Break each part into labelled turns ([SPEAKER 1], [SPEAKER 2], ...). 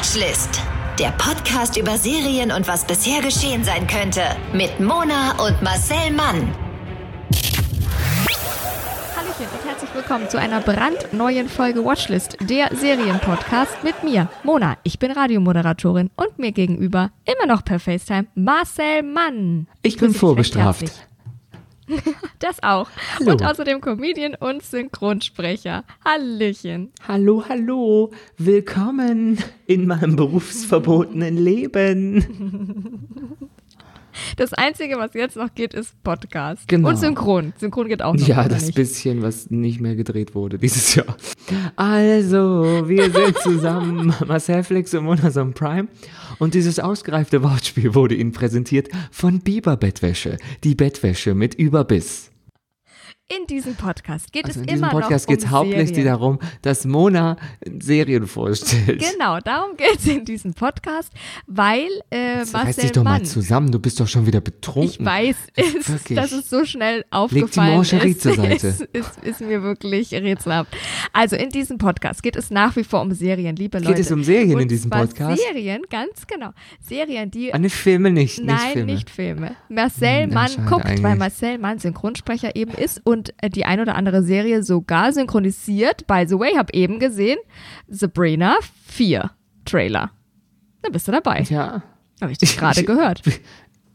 [SPEAKER 1] Watchlist. Der Podcast über Serien und was bisher geschehen sein könnte. Mit Mona und Marcel Mann.
[SPEAKER 2] Hallöchen und herzlich willkommen zu einer brandneuen Folge Watchlist, der Serienpodcast mit mir, Mona. Ich bin Radiomoderatorin und mir gegenüber immer noch per FaceTime Marcel Mann.
[SPEAKER 3] Ich bin vorbestraft.
[SPEAKER 2] Das auch.
[SPEAKER 3] Hallo.
[SPEAKER 2] Und außerdem Comedian und Synchronsprecher. Hallöchen.
[SPEAKER 3] Hallo, hallo, willkommen in meinem berufsverbotenen Leben.
[SPEAKER 2] Das Einzige, was jetzt noch geht, ist Podcast.
[SPEAKER 3] Genau.
[SPEAKER 2] Und Synchron. Synchron geht auch noch.
[SPEAKER 3] Ja, das
[SPEAKER 2] nicht?
[SPEAKER 3] bisschen, was nicht mehr gedreht wurde dieses Jahr. Also, wir sind zusammen, Marcel Flix und Monason Prime. Und dieses ausgereifte Wortspiel wurde Ihnen präsentiert von Biber Bettwäsche. Die Bettwäsche mit Überbiss.
[SPEAKER 2] In diesem Podcast geht
[SPEAKER 3] Also
[SPEAKER 2] es
[SPEAKER 3] in diesem
[SPEAKER 2] immer
[SPEAKER 3] Podcast
[SPEAKER 2] noch
[SPEAKER 3] geht es hauptsächlich darum, dass Mona Serien vorstellt.
[SPEAKER 2] Genau, darum geht es in diesem Podcast, weil äh,
[SPEAKER 3] Jetzt
[SPEAKER 2] Marcel
[SPEAKER 3] reiß dich doch
[SPEAKER 2] Mann,
[SPEAKER 3] mal zusammen, du bist doch schon wieder betrunken.
[SPEAKER 2] ich weiß, es,
[SPEAKER 3] Wirklich.
[SPEAKER 2] dass es so schnell
[SPEAKER 3] Leg die
[SPEAKER 2] aufgefallen ist,
[SPEAKER 3] zur Seite.
[SPEAKER 2] Ist, ist, ist mir wirklich rätselhaft. Also in diesem Podcast geht es nach wie vor um Serien, liebe
[SPEAKER 3] Geht
[SPEAKER 2] Leute.
[SPEAKER 3] es um Serien
[SPEAKER 2] Und
[SPEAKER 3] in diesem Podcast?
[SPEAKER 2] Serien, ganz genau. Serien, die
[SPEAKER 3] An Filme nicht, nicht
[SPEAKER 2] Nein,
[SPEAKER 3] Filme.
[SPEAKER 2] nicht Filme. Marcel
[SPEAKER 3] Hm,
[SPEAKER 2] Mann guckt, weil
[SPEAKER 3] eigentlich.
[SPEAKER 2] Marcel Mann Synchronsprecher eben ist und äh, die ein oder andere Serie sogar synchronisiert. By the way, hab eben gesehen, Sabrina 4 Trailer. Da bist du dabei.
[SPEAKER 3] Ja,
[SPEAKER 2] Habe ich dich gerade gehört.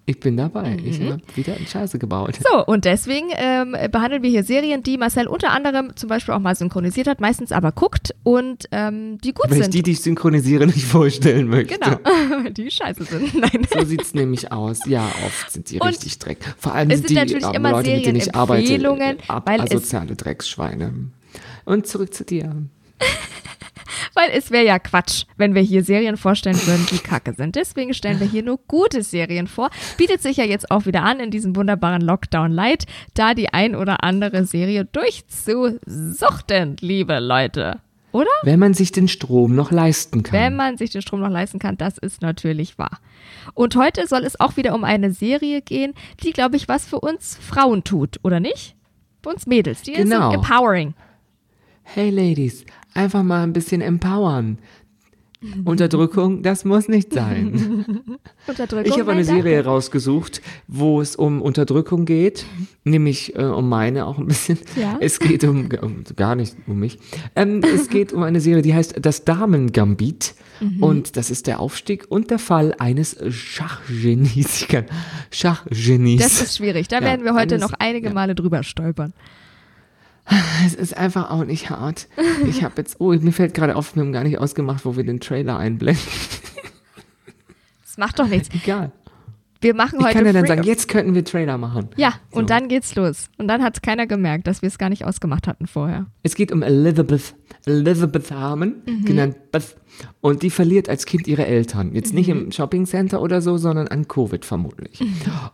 [SPEAKER 3] Ich bin dabei. Ich
[SPEAKER 2] Mhm.
[SPEAKER 3] habe wieder eine Scheiße gebaut.
[SPEAKER 2] So, und deswegen ähm, behandeln wir hier Serien, die Marcel unter anderem zum Beispiel auch mal synchronisiert hat, meistens aber guckt und ähm, die gut
[SPEAKER 3] Weil ich
[SPEAKER 2] sind.
[SPEAKER 3] die, die ich synchronisiere, nicht vorstellen möchte.
[SPEAKER 2] genau, die scheiße sind. Nein.
[SPEAKER 3] So sieht's nämlich aus. Ja, oft sind die
[SPEAKER 2] Und
[SPEAKER 3] richtig Dreck. Vor allem
[SPEAKER 2] es
[SPEAKER 3] sind die
[SPEAKER 2] natürlich
[SPEAKER 3] armen
[SPEAKER 2] immer
[SPEAKER 3] Leute, mit denen ich arbeite,
[SPEAKER 2] Serienempfehlungen,
[SPEAKER 3] ab,
[SPEAKER 2] weil es-
[SPEAKER 3] asoziale Drecksschweine. Und zurück zu dir.
[SPEAKER 2] Weil es wäre ja Quatsch, wenn wir hier Serien vorstellen würden, die kacke sind. Deswegen stellen wir hier nur gute Serien vor. Bietet sich ja jetzt auch wieder an in diesem wunderbaren Lockdown Light, da die ein oder andere Serie durchzusuchten, liebe Leute. Oder?
[SPEAKER 3] Wenn man sich den Strom noch leisten kann.
[SPEAKER 2] Wenn man sich den Strom noch leisten kann, das ist natürlich wahr. Und heute soll es auch wieder um eine Serie gehen, die, glaube ich, was für uns Frauen tut, oder nicht? Für uns Mädels. Die
[SPEAKER 3] Genau.
[SPEAKER 2] ist empowering.
[SPEAKER 3] Hey Ladies, einfach mal ein bisschen empowern. Unterdrückung, das muss nicht sein.
[SPEAKER 2] Unterdrückung.
[SPEAKER 3] Ich habe eine. Serie rausgesucht, wo es um Unterdrückung geht, nämlich äh, um meine auch ein bisschen.
[SPEAKER 2] Ja?
[SPEAKER 3] Es geht um, um gar nicht um mich. Ähm, es geht um eine Serie, die heißt Das Damengambit
[SPEAKER 2] Mhm.
[SPEAKER 3] und das ist der Aufstieg und der Fall eines Schachgenies. Schachgenies.
[SPEAKER 2] Das ist schwierig. Da
[SPEAKER 3] Ja,
[SPEAKER 2] werden wir heute
[SPEAKER 3] eines-
[SPEAKER 2] noch einige
[SPEAKER 3] ja.
[SPEAKER 2] Male drüber stolpern.
[SPEAKER 3] Es ist einfach auch nicht hart. Ich habe jetzt, oh, mir fällt gerade auf, wir haben gar nicht ausgemacht, wo wir den Trailer einblenden.
[SPEAKER 2] Das macht doch nichts.
[SPEAKER 3] Egal.
[SPEAKER 2] Wir machen
[SPEAKER 3] Ich
[SPEAKER 2] heute.
[SPEAKER 3] kann ja dann sagen, jetzt könnten wir Trailer machen.
[SPEAKER 2] ja, und
[SPEAKER 3] So.
[SPEAKER 2] dann geht's los. Und dann hat's keiner gemerkt, dass wir es gar nicht ausgemacht hatten vorher.
[SPEAKER 3] Es geht um Elizabeth, Elizabeth Harmon,
[SPEAKER 2] Mhm.
[SPEAKER 3] genannt Beth. Und die verliert als Kind ihre Eltern. Jetzt nicht
[SPEAKER 2] Mhm.
[SPEAKER 3] im Shoppingcenter oder so, sondern an Covid vermutlich.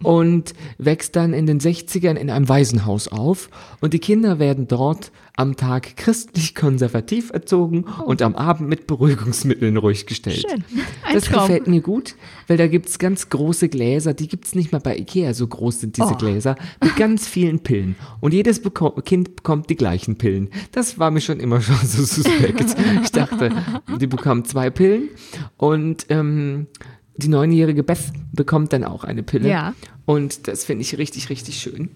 [SPEAKER 3] Und wächst dann in den 60ern in einem Waisenhaus auf. Und die Kinder werden dort am Tag christlich-konservativ erzogen und am Abend mit Beruhigungsmitteln ruhig gestellt.
[SPEAKER 2] Oh. Schön. Ein
[SPEAKER 3] das
[SPEAKER 2] Traum.
[SPEAKER 3] gefällt mir gut, weil da gibt's ganz große Gläser, die gibt's nicht mal bei Ikea, so groß sind diese
[SPEAKER 2] Oh.
[SPEAKER 3] Gläser, mit ganz vielen Pillen. Und jedes beko Kind bekommt die gleichen Pillen. Das war mir schon immer schon so suspekt. Ich dachte, die bekommen zwei Pillen und ähm, die neunjährige Beth bekommt dann auch eine Pille.
[SPEAKER 2] Ja.
[SPEAKER 3] Und das finde ich richtig, richtig schön,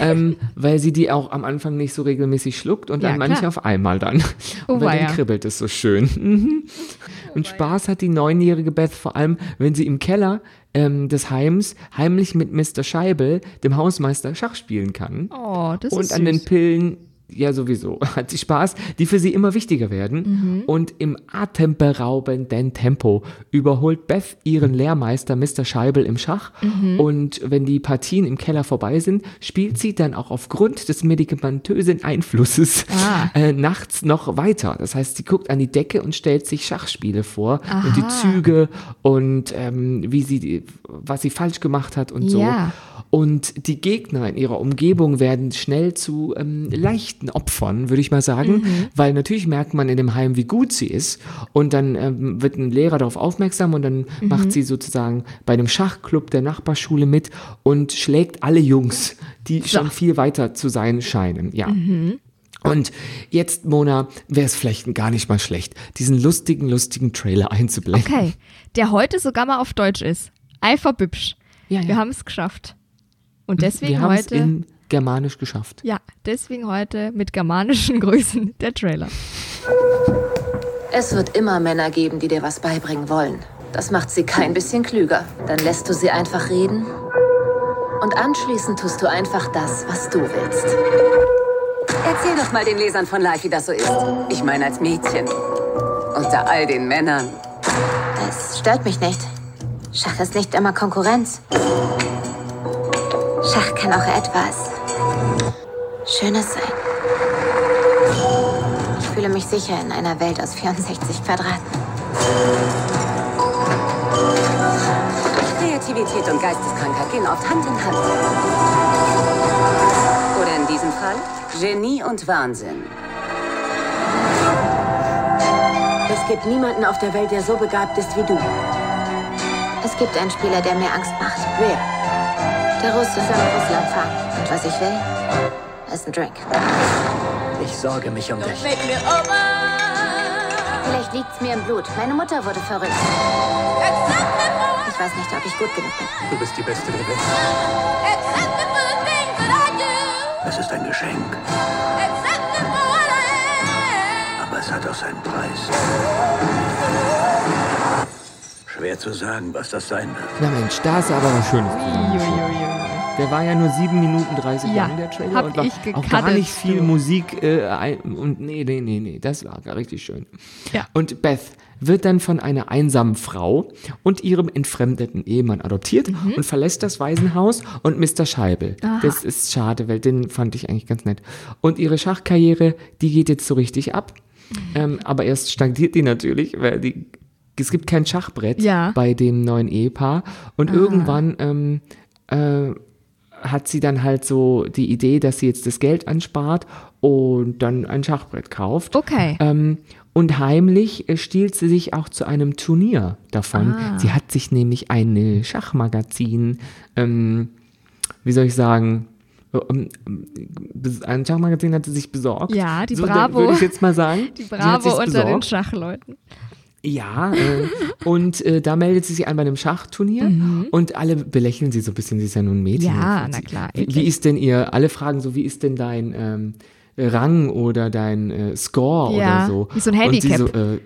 [SPEAKER 3] ähm, weil sie die auch am Anfang nicht so regelmäßig schluckt und dann
[SPEAKER 2] Ja,
[SPEAKER 3] manche
[SPEAKER 2] klar.
[SPEAKER 3] auf einmal dann.
[SPEAKER 2] Oh,
[SPEAKER 3] Und dann kribbelt es so schön. Mhm. Und Spaß hat die neunjährige Beth vor allem, wenn sie im Keller ähm, des Heims heimlich mit Mr. Scheibel, dem Hausmeister, Schach spielen kann.
[SPEAKER 2] Oh, das
[SPEAKER 3] und
[SPEAKER 2] ist
[SPEAKER 3] an den. Pillen, ja sowieso, hat sie Spaß, die für sie immer wichtiger werden.
[SPEAKER 2] Mhm.
[SPEAKER 3] Und im atemberaubenden Tempo überholt Beth ihren Lehrmeister Mr. Scheibel im Schach.
[SPEAKER 2] Mhm.
[SPEAKER 3] Und wenn die Partien im Keller vorbei sind, spielt sie dann auch aufgrund des medikamentösen Einflusses
[SPEAKER 2] Ah.
[SPEAKER 3] äh, nachts noch weiter. Das heißt, sie guckt an die Decke und stellt sich Schachspiele vor und die
[SPEAKER 2] Aha.
[SPEAKER 3] Züge und ähm, wie sie, die- was sie falsch gemacht hat und so.
[SPEAKER 2] Ja.
[SPEAKER 3] Und die Gegner in ihrer Umgebung werden schnell zu ähm, leichten Opfern, würde ich mal sagen,
[SPEAKER 2] Mhm.
[SPEAKER 3] weil natürlich merkt man in dem Heim, wie gut sie ist. Und dann ähm, wird ein Lehrer darauf aufmerksam und dann
[SPEAKER 2] Mhm.
[SPEAKER 3] macht sie sozusagen bei einem Schachclub der Nachbarschule mit und schlägt alle Jungs, die schon viel weiter zu sein scheinen. Ja. Und jetzt, Mona, wäre es vielleicht gar nicht mal schlecht, diesen lustigen, lustigen Trailer einzublenden.
[SPEAKER 2] Okay, der heute sogar mal auf Deutsch ist. Eifer Bübsch.
[SPEAKER 3] Ja, ja.
[SPEAKER 2] Wir haben es geschafft. Und deswegen heute.
[SPEAKER 3] Germanisch geschafft.
[SPEAKER 2] Ja, deswegen heute mit germanischen Grüßen der Trailer.
[SPEAKER 4] Es wird immer Männer geben, die dir was beibringen wollen. Das macht sie kein bisschen klüger. Dann lässt du sie einfach reden. Und anschließend tust du einfach das, was du willst.
[SPEAKER 5] Erzähl doch mal den Lesern von Life, wie das so ist. Ich meine als Mädchen. Unter all den Männern.
[SPEAKER 6] Es stört mich nicht. Schach ist nicht immer Konkurrenz. Schach kann auch etwas Schönes sein. Ich fühle mich sicher in einer Welt aus 64 Quadraten.
[SPEAKER 5] Kreativität und Geisteskrankheit gehen oft Hand in Hand. Oder in diesem Fall Genie und Wahnsinn.
[SPEAKER 7] Es gibt niemanden auf der Welt, der so begabt ist wie du.
[SPEAKER 6] Es gibt einen Spieler, der mir Angst macht.
[SPEAKER 7] Wer?
[SPEAKER 6] Der Russe soll nach Russland fahren. Und was ich will, ist ein Drink.
[SPEAKER 8] Ich sorge mich um dich.
[SPEAKER 6] Vielleicht liegt's mir im Blut. Meine Mutter wurde verrückt. Ich weiß nicht, ob ich gut genug bin.
[SPEAKER 8] Du bist die Beste der Welt. Es ist ein Geschenk. Aber es hat auch seinen Preis. Schwer zu sagen, was das sein wird.
[SPEAKER 3] Na Mensch, da ist aber was Schönes drin. Der war ja nur 7 Minuten 30
[SPEAKER 2] Ja,
[SPEAKER 3] lang, der Trailer. und war
[SPEAKER 2] ich
[SPEAKER 3] auch gar nicht viel
[SPEAKER 2] du.
[SPEAKER 3] Musik. Äh, und nee, nee, nee, nee, das war gar richtig schön.
[SPEAKER 2] Ja.
[SPEAKER 3] Und Beth wird dann von einer einsamen Frau und ihrem entfremdeten Ehemann adoptiert
[SPEAKER 2] Mhm.
[SPEAKER 3] und verlässt das Waisenhaus und Mr. Scheibel. Das ist schade, weil den fand ich eigentlich ganz nett. Und ihre Schachkarriere, die geht jetzt so richtig ab. Ähm, aber erst stagniert die natürlich, weil die, es gibt kein Schachbrett
[SPEAKER 2] Ja.
[SPEAKER 3] bei dem neuen Ehepaar. Und irgendwann ähm, äh, hat sie dann halt so die Idee, dass sie jetzt das Geld anspart und dann ein Schachbrett kauft.
[SPEAKER 2] Okay.
[SPEAKER 3] Ähm, und heimlich äh, stiehlt sie sich auch zu einem Turnier davon.
[SPEAKER 2] Ah.
[SPEAKER 3] Sie hat sich nämlich ein äh, Schachmagazin, ähm, wie soll ich sagen, ähm, bes- ein Schachmagazin hat sie sich besorgt.
[SPEAKER 2] Ja, die
[SPEAKER 3] so,
[SPEAKER 2] Bravo.
[SPEAKER 3] Würde ich jetzt mal sagen.
[SPEAKER 2] Die Bravo
[SPEAKER 3] sich's
[SPEAKER 2] unter den. Schachleuten.
[SPEAKER 3] Ja, äh, und äh, da meldet sie sich an bei einem Schachturnier und alle belächeln sie so ein bisschen, sie ist ja nun ein Mädchen.
[SPEAKER 2] Mhm. Ja, na klar,
[SPEAKER 3] Wie, wie ist denn ihr, alle fragen so, wie ist denn dein ähm, Rang oder dein äh, Score
[SPEAKER 2] Ja,
[SPEAKER 3] oder so?
[SPEAKER 2] wie so ein
[SPEAKER 3] Und sie
[SPEAKER 2] Handicap.
[SPEAKER 3] so,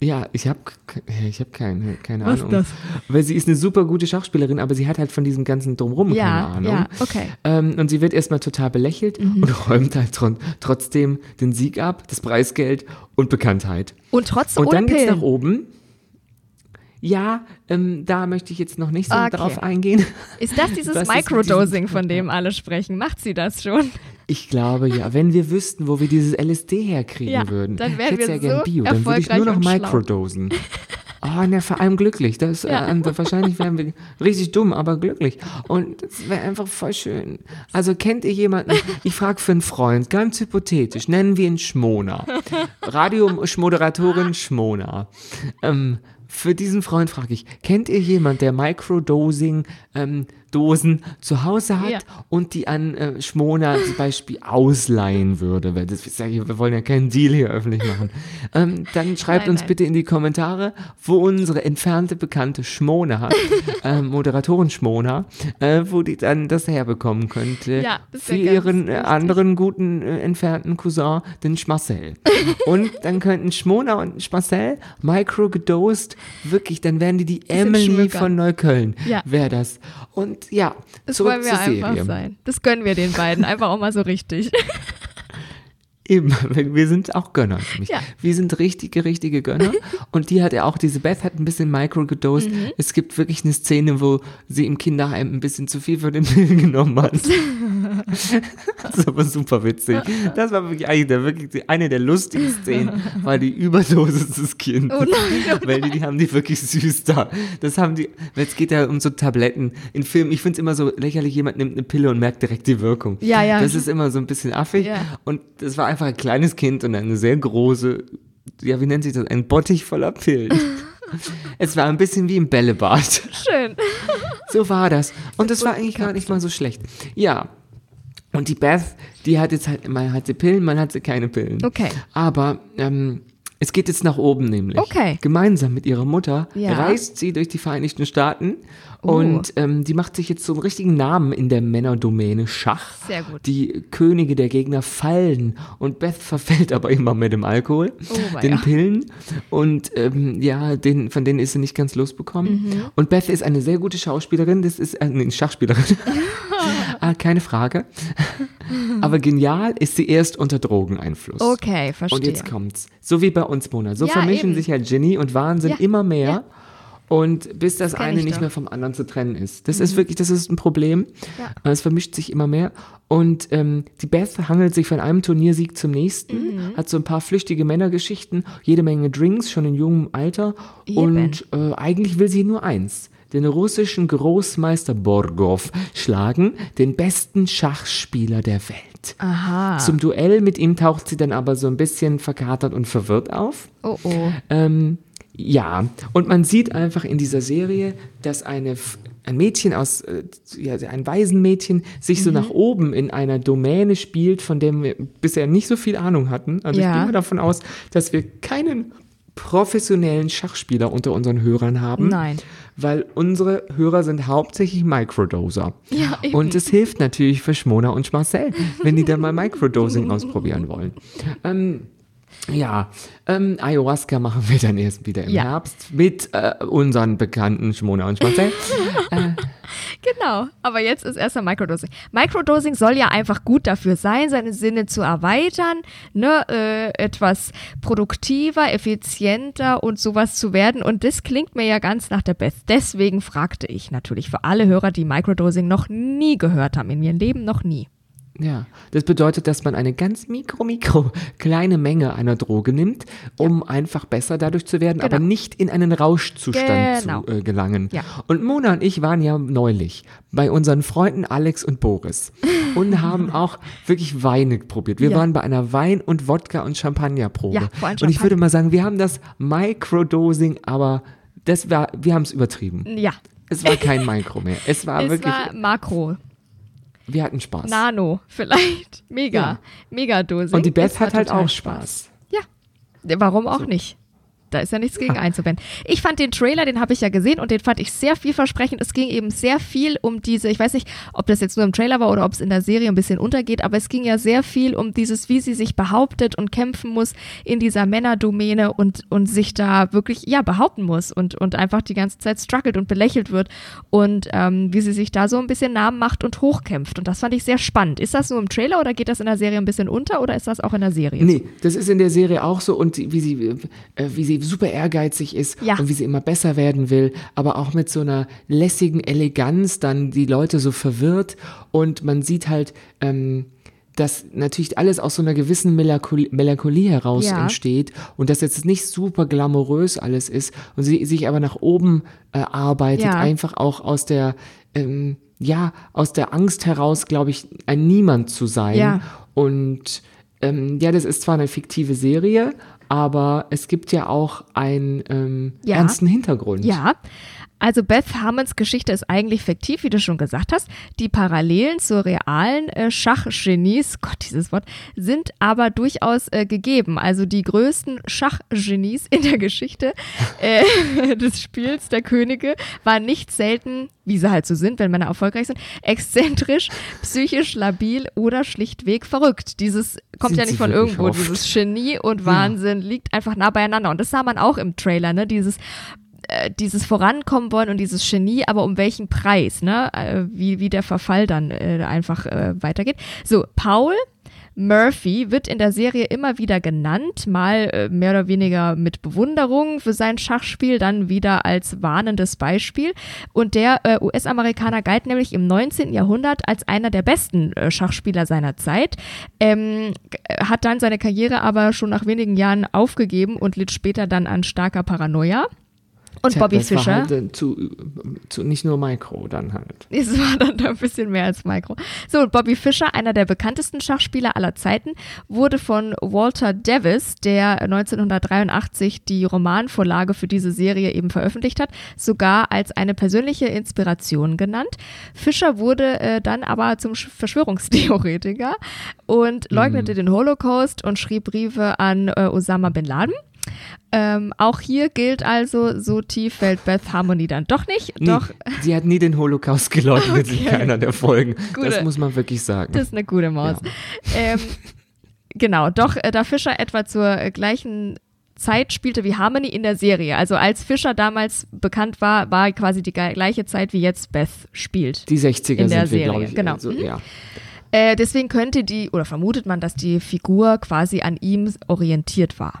[SPEAKER 3] ja, ich habe ich hab keine, keine
[SPEAKER 2] Was
[SPEAKER 3] Ahnung.
[SPEAKER 2] das?
[SPEAKER 3] Weil sie ist eine super gute Schachspielerin, aber sie hat halt von diesem ganzen Drumrum
[SPEAKER 2] Ja,
[SPEAKER 3] keine Ahnung.
[SPEAKER 2] ja, okay. Mhm.
[SPEAKER 3] Ähm, und sie wird erstmal total belächelt und räumt halt tron- trotzdem den Sieg ab, das Preisgeld und Bekanntheit.
[SPEAKER 2] Und trotzdem
[SPEAKER 3] Und dann geht's nach oben. Ja, ähm, da möchte ich jetzt noch nicht so
[SPEAKER 2] Okay.
[SPEAKER 3] drauf eingehen.
[SPEAKER 2] Ist das dieses
[SPEAKER 3] mit
[SPEAKER 2] Microdosing, von dem alle sprechen? Macht sie das schon?
[SPEAKER 3] Ich glaube ja, wenn wir wüssten, wo wir dieses LSD herkriegen
[SPEAKER 2] Ja,
[SPEAKER 3] würden.
[SPEAKER 2] dann wären
[SPEAKER 3] ich hätte
[SPEAKER 2] wir
[SPEAKER 3] ja gern
[SPEAKER 2] so
[SPEAKER 3] Bio, dann würde ich nur noch. Microdosen. Oh, na, vor allem glücklich. Das,
[SPEAKER 2] Ja.
[SPEAKER 3] äh, wahrscheinlich wären wir richtig dumm, aber glücklich. Und das wäre einfach voll schön. Also kennt ihr jemanden? Ich frage für einen Freund, ganz hypothetisch, nennen wir ihn Schmona. Radiomoderatorin Schmona. Ähm, für diesen Freund frage ich, kennt ihr jemand, der Microdosing ähm, Dosen zu Hause hat
[SPEAKER 2] Ja.
[SPEAKER 3] und die an äh, Schmona zum Beispiel ausleihen würde? Weil das ja, wir wollen ja keinen Deal hier öffentlich machen. Ähm, dann schreibt
[SPEAKER 2] Nein,
[SPEAKER 3] uns
[SPEAKER 2] nein.
[SPEAKER 3] bitte in die Kommentare, wo unsere entfernte Bekannte Schmona, äh, Moderatorin Schmona, äh, wo die dann das herbekommen könnte
[SPEAKER 2] Ja,
[SPEAKER 3] für ihren äh, anderen guten äh, entfernten Cousin, den Schmarcel. und dann könnten Schmona und Schmarcel micro gedost, wirklich, dann wären die die Emily von Neukölln,
[SPEAKER 2] Ja.
[SPEAKER 3] wäre das. Und ja,
[SPEAKER 2] Das wollen wir einfach
[SPEAKER 3] Serie.
[SPEAKER 2] sein. Das gönnen wir den beiden einfach auch mal so richtig.
[SPEAKER 3] Eben, wir sind auch Gönner.
[SPEAKER 2] Ja.
[SPEAKER 3] Wir sind richtige, richtige Gönner. Und die hat ja auch, diese Beth hat ein bisschen micro gedost.
[SPEAKER 2] Mhm.
[SPEAKER 3] Es gibt wirklich eine Szene, wo sie im Kinderheim ein bisschen zu viel für den Pillen genommen hat. das war super witzig. Das war wirklich eigentlich der, wirklich eine der lustigen Szenen, war die Überdosis des Kindes.
[SPEAKER 2] Oh nein,
[SPEAKER 3] Weil die, die haben die wirklich süß da. Das haben die, weil es geht ja um so Tabletten. In Filmen, ich finde es immer so lächerlich, jemand nimmt eine Pille und merkt direkt die Wirkung.
[SPEAKER 2] Ja, ja.
[SPEAKER 3] Das ist immer so ein bisschen affig.
[SPEAKER 2] Ja.
[SPEAKER 3] Und das war einfach ein kleines Kind und eine sehr große, ja, wie nennt sich das? Ein Bottich voller Pillen. es war ein bisschen wie im Bällebad.
[SPEAKER 2] Schön.
[SPEAKER 3] So war das. Und das war eigentlich gar nicht mal so schlecht. Ja. Und die Beth, die hat jetzt halt, man hat sie Pillen, man hat sie keine Pillen.
[SPEAKER 2] Okay.
[SPEAKER 3] Aber ähm, es geht jetzt nach oben nämlich.
[SPEAKER 2] Okay.
[SPEAKER 3] Gemeinsam mit ihrer Mutter
[SPEAKER 2] Ja.
[SPEAKER 3] reist sie durch die Vereinigten Staaten
[SPEAKER 2] Oh.
[SPEAKER 3] und ähm, die macht sich jetzt so einen richtigen Namen in der Männerdomäne Schach.
[SPEAKER 2] Sehr gut.
[SPEAKER 3] Die Könige der Gegner fallen und Beth verfällt aber immer mit dem Alkohol,
[SPEAKER 2] Oh,
[SPEAKER 3] den Pillen und ähm, ja, den, von denen ist sie nicht ganz losbekommen.
[SPEAKER 2] Mhm.
[SPEAKER 3] Und Beth ist eine sehr gute Schauspielerin, das ist äh, nee, Schachspielerin. ah, keine Frage. Aber genial ist sie erst unter Drogeneinfluss.
[SPEAKER 2] Okay, verstehe.
[SPEAKER 3] Und jetzt kommt's. So wie bei uns, Mona. So
[SPEAKER 2] Ja,
[SPEAKER 3] vermischen
[SPEAKER 2] eben.
[SPEAKER 3] sich halt Genie und Wahnsinn
[SPEAKER 2] Ja,
[SPEAKER 3] immer mehr.
[SPEAKER 2] ja.
[SPEAKER 3] Und bis das
[SPEAKER 2] kenn
[SPEAKER 3] eine
[SPEAKER 2] ich
[SPEAKER 3] nicht.
[SPEAKER 2] Mhm.
[SPEAKER 3] mehr vom anderen zu trennen ist. Das ist wirklich, das ist ein Problem.
[SPEAKER 2] Ja.
[SPEAKER 3] Es vermischt sich immer mehr. Und ähm, die Beth hangelt sich von einem Turniersieg zum nächsten,
[SPEAKER 2] Mhm.
[SPEAKER 3] hat so ein paar flüchtige Männergeschichten, jede Menge Drinks, schon in jungem Alter.
[SPEAKER 2] Eben.
[SPEAKER 3] Und äh, eigentlich will sie nur eins. Den russischen Großmeister Borgov schlagen, den besten Schachspieler der Welt.
[SPEAKER 2] Aha.
[SPEAKER 3] Zum Duell mit ihm taucht sie dann aber so ein bisschen verkatert und verwirrt auf.
[SPEAKER 2] oh, oh.
[SPEAKER 3] Ähm, ja, und man sieht einfach in dieser Serie, dass eine, ein Mädchen aus, äh, ja, ein Waisenmädchen sich
[SPEAKER 2] Mhm.
[SPEAKER 3] so nach oben in einer Domäne spielt, von der wir bisher nicht so viel Ahnung hatten. Also
[SPEAKER 2] Ja.
[SPEAKER 3] ich gehe mal davon aus, dass wir keinen professionellen Schachspieler unter unseren Hörern haben.
[SPEAKER 2] Nein.
[SPEAKER 3] Weil unsere Hörer sind hauptsächlich Microdoser.
[SPEAKER 2] Ja, eben.
[SPEAKER 3] Und es hilft natürlich für Schmona und Marcel, wenn die dann mal Microdosing ausprobieren wollen. Ähm, ja, ähm, Ayahuasca machen wir dann erst wieder im
[SPEAKER 2] Ja.
[SPEAKER 3] Herbst mit äh, unseren bekannten Schmona und Marcel.
[SPEAKER 2] Genau, aber jetzt ist erstmal Microdosing. Microdosing soll ja einfach gut dafür sein, seine Sinne zu erweitern, ne, äh, etwas produktiver, effizienter und sowas zu werden. Und das klingt mir ja ganz nach der Beth. Deswegen fragte ich natürlich für alle Hörer, die Microdosing noch nie gehört haben, in ihrem Leben noch nie.
[SPEAKER 3] Ja, das bedeutet, dass man eine ganz mikro, mikro kleine Menge einer Droge nimmt, um einfach besser dadurch zu werden, aber
[SPEAKER 2] Genau.
[SPEAKER 3] nicht in einen Rauschzustand
[SPEAKER 2] Genau.
[SPEAKER 3] zu äh, gelangen.
[SPEAKER 2] Ja.
[SPEAKER 3] Und Mona und ich waren ja neulich bei unseren Freunden Alex und Boris und haben auch wirklich Weine probiert. Wir
[SPEAKER 2] Ja.
[SPEAKER 3] waren bei einer Wein- und Wodka- und Champagnerprobe.
[SPEAKER 2] Ja, vor allem
[SPEAKER 3] und ich
[SPEAKER 2] Champagner.
[SPEAKER 3] würde mal sagen, wir haben das Microdosing, aber das war, wir haben es übertrieben.
[SPEAKER 2] Ja,
[SPEAKER 3] Es war kein Mikro mehr. Es war
[SPEAKER 2] es
[SPEAKER 3] wirklich,
[SPEAKER 2] war Makro,
[SPEAKER 3] wir hatten Spaß.
[SPEAKER 2] Nano vielleicht, Mega,
[SPEAKER 3] Ja.
[SPEAKER 2] Megadosing.
[SPEAKER 3] und die Beth hat halt auch Spaß.
[SPEAKER 2] Ja, warum auch nicht? Da ist ja nichts gegen einzuwenden. Ich fand den Trailer, den habe ich ja gesehen und den fand ich sehr vielversprechend. Es ging eben sehr viel um diese, ich weiß nicht, ob das jetzt nur im Trailer war oder ob es in der Serie ein bisschen untergeht, aber es ging ja sehr viel um dieses, wie sie sich behauptet und kämpfen muss in dieser Männerdomäne und, und sich da wirklich, ja, behaupten muss und, und einfach die ganze Zeit struggelt und belächelt wird und ähm, wie sie sich da so ein bisschen Namen macht und hochkämpft. Und das fand ich sehr spannend. Ist das nur im Trailer oder geht das in der Serie ein bisschen unter oder ist das auch in der Serie?
[SPEAKER 3] Nee, das ist in der Serie auch so und wie sie, äh, wie sie super ehrgeizig ist
[SPEAKER 2] Ja.
[SPEAKER 3] und wie sie immer besser werden will, aber auch mit so einer lässigen Eleganz dann die Leute so verwirrt und man sieht halt, ähm, dass natürlich alles aus so einer gewissen Melancholie, Melancholie heraus
[SPEAKER 2] Ja.
[SPEAKER 3] entsteht und dass jetzt nicht super glamourös alles ist und sie sich aber nach oben äh, arbeitet,
[SPEAKER 2] Ja.
[SPEAKER 3] einfach auch aus der, ähm, ja, aus der Angst heraus, glaube ich, ein Niemand zu sein.
[SPEAKER 2] Ja.
[SPEAKER 3] Und ähm, ja, das ist zwar eine fiktive Serie, aber es gibt ja auch einen ähm,
[SPEAKER 2] Ja.
[SPEAKER 3] ernsten Hintergrund.
[SPEAKER 2] Ja. Also Beth Harmons Geschichte ist eigentlich fiktiv, wie du schon gesagt hast. Die Parallelen zur realen äh, Schachgenies, Gott, dieses Wort, sind aber durchaus äh, gegeben. Also die größten Schachgenies in der Geschichte äh, des Spiels der Könige waren nicht selten, wie sie halt so sind, wenn Männer erfolgreich sind, exzentrisch, psychisch labil oder schlichtweg verrückt. Dieses kommt
[SPEAKER 3] Sind
[SPEAKER 2] ja nicht von irgendwo,
[SPEAKER 3] oft.
[SPEAKER 2] dieses Genie und Wahnsinn liegt einfach nah beieinander. Und das sah man auch im Trailer, ne? Dieses äh, dieses Vorankommen wollen und dieses Genie, aber um welchen Preis, ne? Äh, wie, wie der Verfall dann äh, einfach äh, weitergeht. So, Paul Murphy wird in der Serie immer wieder genannt, mal äh, mehr oder weniger mit Bewunderung für sein Schachspiel, dann wieder als warnendes Beispiel. Und der äh, US-Amerikaner galt nämlich im 19. Jahrhundert als einer der besten äh, Schachspieler seiner Zeit, ähm, hat dann seine Karriere aber schon nach wenigen Jahren aufgegeben und litt später dann an starker Paranoia. Und
[SPEAKER 3] Tja,
[SPEAKER 2] Bobby Fischer.
[SPEAKER 3] Halt, äh, zu, zu, nicht nur Micro dann halt.
[SPEAKER 2] Es war dann da ein bisschen mehr als Micro. So, Bobby Fischer, einer der bekanntesten Schachspieler aller Zeiten, wurde von Walter Davis, der 1983 die Romanvorlage für diese Serie eben veröffentlicht hat, sogar als eine persönliche Inspiration genannt. Fischer wurde äh, dann aber zum Sch- Verschwörungstheoretiker und leugnete den Holocaust und schrieb Briefe an äh, Osama bin Laden. Ähm, auch hier gilt also, so tief fällt Beth Harmony dann doch nicht. Doch,
[SPEAKER 3] sie hat nie den Holocaust geleugnet in
[SPEAKER 2] Okay.
[SPEAKER 3] keiner der Folgen.
[SPEAKER 2] Gute.
[SPEAKER 3] Das muss man wirklich sagen.
[SPEAKER 2] Das ist eine gute Maus. Ähm, genau, doch, äh, da Fischer etwa zur äh, gleichen Zeit spielte wie Harmony in der Serie. Also als Fischer damals bekannt war, war quasi die gleiche Zeit, wie jetzt Beth spielt.
[SPEAKER 3] die 60er
[SPEAKER 2] in der
[SPEAKER 3] sind wir, glaube
[SPEAKER 2] Serie,
[SPEAKER 3] ich.
[SPEAKER 2] genau.
[SPEAKER 3] Also,
[SPEAKER 2] Mhm.
[SPEAKER 3] ja.
[SPEAKER 2] Äh, deswegen könnte die, oder vermutet man, dass die Figur quasi an ihm orientiert war.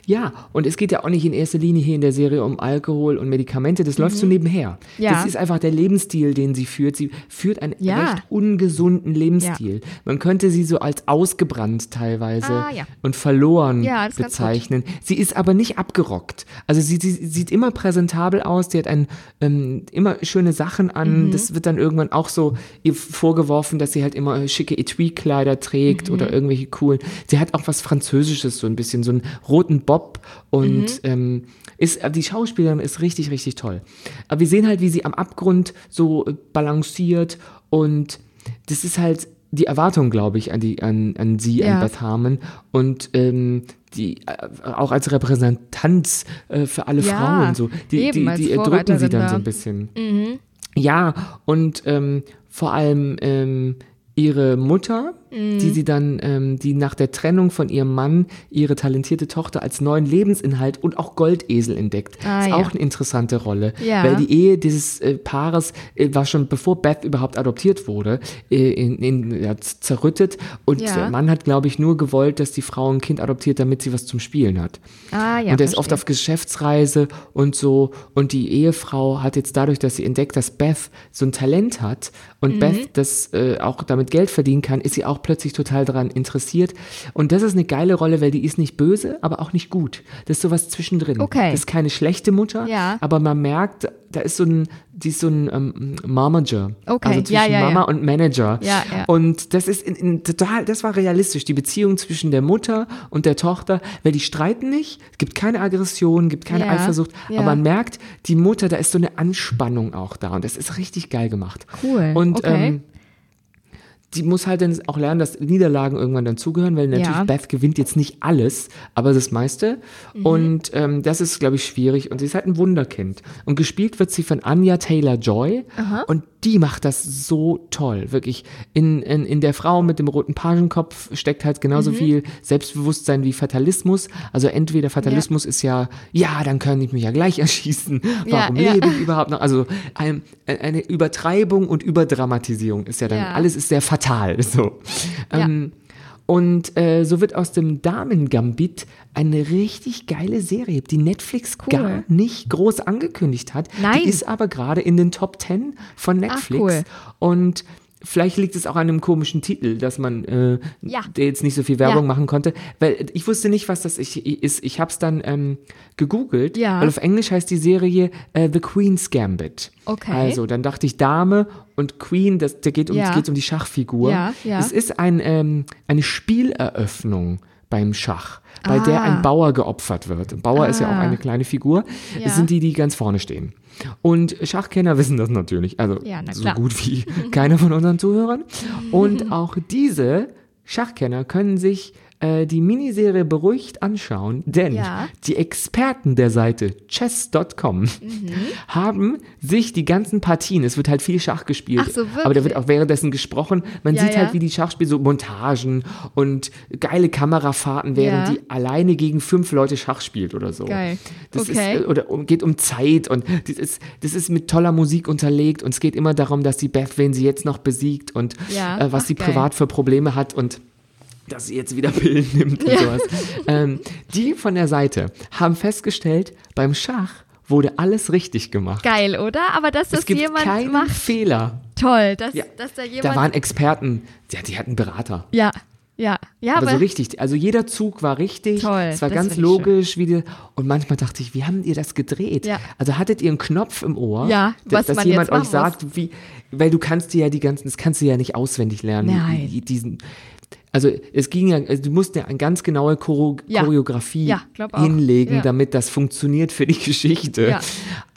[SPEAKER 3] Ja, und es geht ja auch nicht in erster Linie hier in der Serie um Alkohol und Medikamente, das läuft so nebenher.
[SPEAKER 2] Mhm. Ja.
[SPEAKER 3] Das ist einfach der Lebensstil, den sie führt. Sie führt einen
[SPEAKER 2] Ja.
[SPEAKER 3] recht ungesunden Lebensstil. Man könnte sie so als ausgebrannt teilweise
[SPEAKER 2] Ah, ja.
[SPEAKER 3] und verloren
[SPEAKER 2] Ja,
[SPEAKER 3] bezeichnen. Sie ist aber nicht abgerockt. Also sie, sie sieht immer präsentabel aus, die hat ein, ähm, immer schöne Sachen an.
[SPEAKER 2] Mhm.
[SPEAKER 3] Das wird dann irgendwann auch so ihr vorgeworfen, dass sie halt immer schicke Etui-Kleider trägt
[SPEAKER 2] Mhm.
[SPEAKER 3] oder irgendwelche coolen. Sie hat auch was Französisches, so ein bisschen, so einen roten Bob und
[SPEAKER 2] Mhm.
[SPEAKER 3] ähm, ist, äh, die Schauspielerin ist richtig, richtig toll. Aber wir sehen halt, wie sie am Abgrund so äh, balanciert und das ist halt die Erwartung, glaube ich, an, die, an, an sie,
[SPEAKER 2] Ja.
[SPEAKER 3] an Beth Harmon und ähm, die äh, auch als Repräsentanz äh, für alle
[SPEAKER 2] Ja,
[SPEAKER 3] Frauen so. Die,
[SPEAKER 2] eben,
[SPEAKER 3] die, die erdrücken sie dann
[SPEAKER 2] da.
[SPEAKER 3] so ein bisschen. Ja, und ähm, vor allem ähm, ihre Mutter,
[SPEAKER 2] Mhm.
[SPEAKER 3] die sie dann, ähm, die nach der Trennung von ihrem Mann ihre talentierte Tochter als neuen Lebensinhalt und auch Goldesel entdeckt.
[SPEAKER 2] Ah,
[SPEAKER 3] ist
[SPEAKER 2] ja.
[SPEAKER 3] auch eine interessante Rolle,
[SPEAKER 2] Ja.
[SPEAKER 3] weil die Ehe dieses äh, Paares äh, war schon bevor Beth überhaupt adoptiert wurde, äh, in, in, ja, zerrüttet und der Mann hat, glaube ich, nur gewollt, dass die Frau ein Kind adoptiert, damit sie was zum Spielen hat.
[SPEAKER 2] Ah, ja.
[SPEAKER 3] und er ist oft auf Geschäftsreise und so. Und die Ehefrau hat jetzt dadurch, dass sie entdeckt, dass Beth so ein Talent hat
[SPEAKER 2] Mhm.
[SPEAKER 3] und Beth das äh, auch damit Geld verdienen kann, ist sie auch plötzlich total daran interessiert. Und das ist eine geile Rolle, weil die ist nicht böse, aber auch nicht gut. Das ist sowas zwischendrin.
[SPEAKER 2] Okay.
[SPEAKER 3] Das ist keine schlechte Mutter,
[SPEAKER 2] Ja.
[SPEAKER 3] aber man merkt, da ist so ein, die ist so ein ähm, Manager.
[SPEAKER 2] Okay.
[SPEAKER 3] Also
[SPEAKER 2] Ja,
[SPEAKER 3] zwischen
[SPEAKER 2] ja, ja.
[SPEAKER 3] Mama und Manager.
[SPEAKER 2] Ja, ja.
[SPEAKER 3] Und das ist in, in, total, das war realistisch, die Beziehung zwischen der Mutter und der Tochter, weil die streiten nicht, es gibt keine Aggression, gibt keine
[SPEAKER 2] Ja,
[SPEAKER 3] Eifersucht,
[SPEAKER 2] ja.
[SPEAKER 3] aber man merkt, die Mutter, da ist so eine Anspannung auch da und das ist richtig geil gemacht.
[SPEAKER 2] Cool,
[SPEAKER 3] Und
[SPEAKER 2] okay.
[SPEAKER 3] ähm, die muss halt dann auch lernen, dass Niederlagen irgendwann dazugehören, weil natürlich
[SPEAKER 2] Ja.
[SPEAKER 3] Beth gewinnt jetzt nicht alles, aber das meiste.
[SPEAKER 2] Mhm.
[SPEAKER 3] Und ähm, das ist, glaube ich, schwierig. Und sie ist halt ein Wunderkind. Und gespielt wird sie von Anya Taylor-Joy. Und die macht das so toll. Wirklich. In, in, in der Frau mit dem roten Pagenkopf steckt halt
[SPEAKER 2] Mhm.
[SPEAKER 3] genauso viel Selbstbewusstsein wie Fatalismus. Also entweder Fatalismus ist ja, ja, dann kann ich mich ja gleich erschießen. Warum
[SPEAKER 2] ja.
[SPEAKER 3] lebe ich überhaupt noch? Also ein, eine Übertreibung und Überdramatisierung ist ja dann,
[SPEAKER 2] Ja.
[SPEAKER 3] alles ist sehr fatal. So.
[SPEAKER 2] Ja.
[SPEAKER 3] Ähm, und äh, so wird aus dem Damen-Gambit eine richtig geile Serie, die Netflix
[SPEAKER 2] Cool.
[SPEAKER 3] gar nicht groß angekündigt hat.
[SPEAKER 2] Nein.
[SPEAKER 3] Die ist aber gerade in den Top 10 von Netflix.
[SPEAKER 2] cool.
[SPEAKER 3] Und vielleicht liegt es auch an einem komischen Titel, dass man, äh,
[SPEAKER 2] Ja.
[SPEAKER 3] der jetzt nicht so viel Werbung
[SPEAKER 2] Ja.
[SPEAKER 3] machen konnte. Weil ich wusste nicht, was das ich- ist. Ich habe es dann ähm, gegoogelt,
[SPEAKER 2] Ja.
[SPEAKER 3] weil auf Englisch heißt die Serie äh, The Queen's Gambit.
[SPEAKER 2] Okay.
[SPEAKER 3] Also dann dachte ich Dame und Queen, das, da geht um,
[SPEAKER 2] Ja.
[SPEAKER 3] geht um die Schachfigur.
[SPEAKER 2] Ja, ja.
[SPEAKER 3] Es ist ein, ähm, eine Spieleröffnung beim Schach, bei der
[SPEAKER 2] Ah.
[SPEAKER 3] ein Bauer geopfert wird. Ein Bauer ist ja auch
[SPEAKER 2] Ah.
[SPEAKER 3] eine kleine Figur.
[SPEAKER 2] Ja.
[SPEAKER 3] Sind die, die ganz vorne stehen. Und Schachkenner wissen das natürlich. Also
[SPEAKER 2] Ja, na
[SPEAKER 3] so
[SPEAKER 2] klar.
[SPEAKER 3] gut wie keiner von unseren Zuhörern. Und auch diese Schachkenner können sich äh, die Miniserie beruhigt anschauen, denn
[SPEAKER 2] Ja.
[SPEAKER 3] die Experten der Seite chess.com
[SPEAKER 2] Mhm.
[SPEAKER 3] haben sich die ganzen Partien, es wird halt viel Schach gespielt,
[SPEAKER 2] so,
[SPEAKER 3] aber da wird auch währenddessen gesprochen. Man
[SPEAKER 2] Ja,
[SPEAKER 3] sieht halt, wie die Schachspiele so Montagen und geile Kamerafahrten, während die alleine gegen fünf Leute Schach spielt oder so.
[SPEAKER 2] Geil.
[SPEAKER 3] Das
[SPEAKER 2] Okay.
[SPEAKER 3] ist, äh, oder um, geht um Zeit und das ist, das ist mit toller Musik unterlegt und es geht immer darum, dass die Beth, wen sie jetzt noch besiegt und äh, was
[SPEAKER 2] ach,
[SPEAKER 3] sie
[SPEAKER 2] geil.
[SPEAKER 3] privat für Probleme hat und dass sie jetzt wieder Pillen nimmt und sowas. Ähm, die von der Seite haben festgestellt, beim Schach wurde alles richtig gemacht.
[SPEAKER 2] Geil, oder? Aber dass
[SPEAKER 3] es
[SPEAKER 2] das
[SPEAKER 3] gibt
[SPEAKER 2] jemand
[SPEAKER 3] keinen
[SPEAKER 2] macht,
[SPEAKER 3] Fehler.
[SPEAKER 2] toll. Dass,
[SPEAKER 3] Ja,
[SPEAKER 2] dass da jemand.
[SPEAKER 3] Da waren Experten, ja, die hatten Berater.
[SPEAKER 2] ja, Ja, ja,
[SPEAKER 3] aber,
[SPEAKER 2] aber,
[SPEAKER 3] so richtig, also jeder Zug war richtig.
[SPEAKER 2] Toll,
[SPEAKER 3] es war ganz logisch, wie die, und manchmal dachte ich, wie haben ihr das gedreht?
[SPEAKER 2] Ja.
[SPEAKER 3] Also hattet ihr einen Knopf im Ohr,
[SPEAKER 2] Ja,
[SPEAKER 3] dass
[SPEAKER 2] man
[SPEAKER 3] jemand euch sagt, wie, weil du kannst dir ja die ganzen, das kannst du ja nicht auswendig lernen.
[SPEAKER 2] Nein.
[SPEAKER 3] Die, diesen, also es ging ja, also du musst ja eine ganz genaue Choro
[SPEAKER 2] Ja.
[SPEAKER 3] Choreografie
[SPEAKER 2] Ja,
[SPEAKER 3] hinlegen, damit das funktioniert für die Geschichte.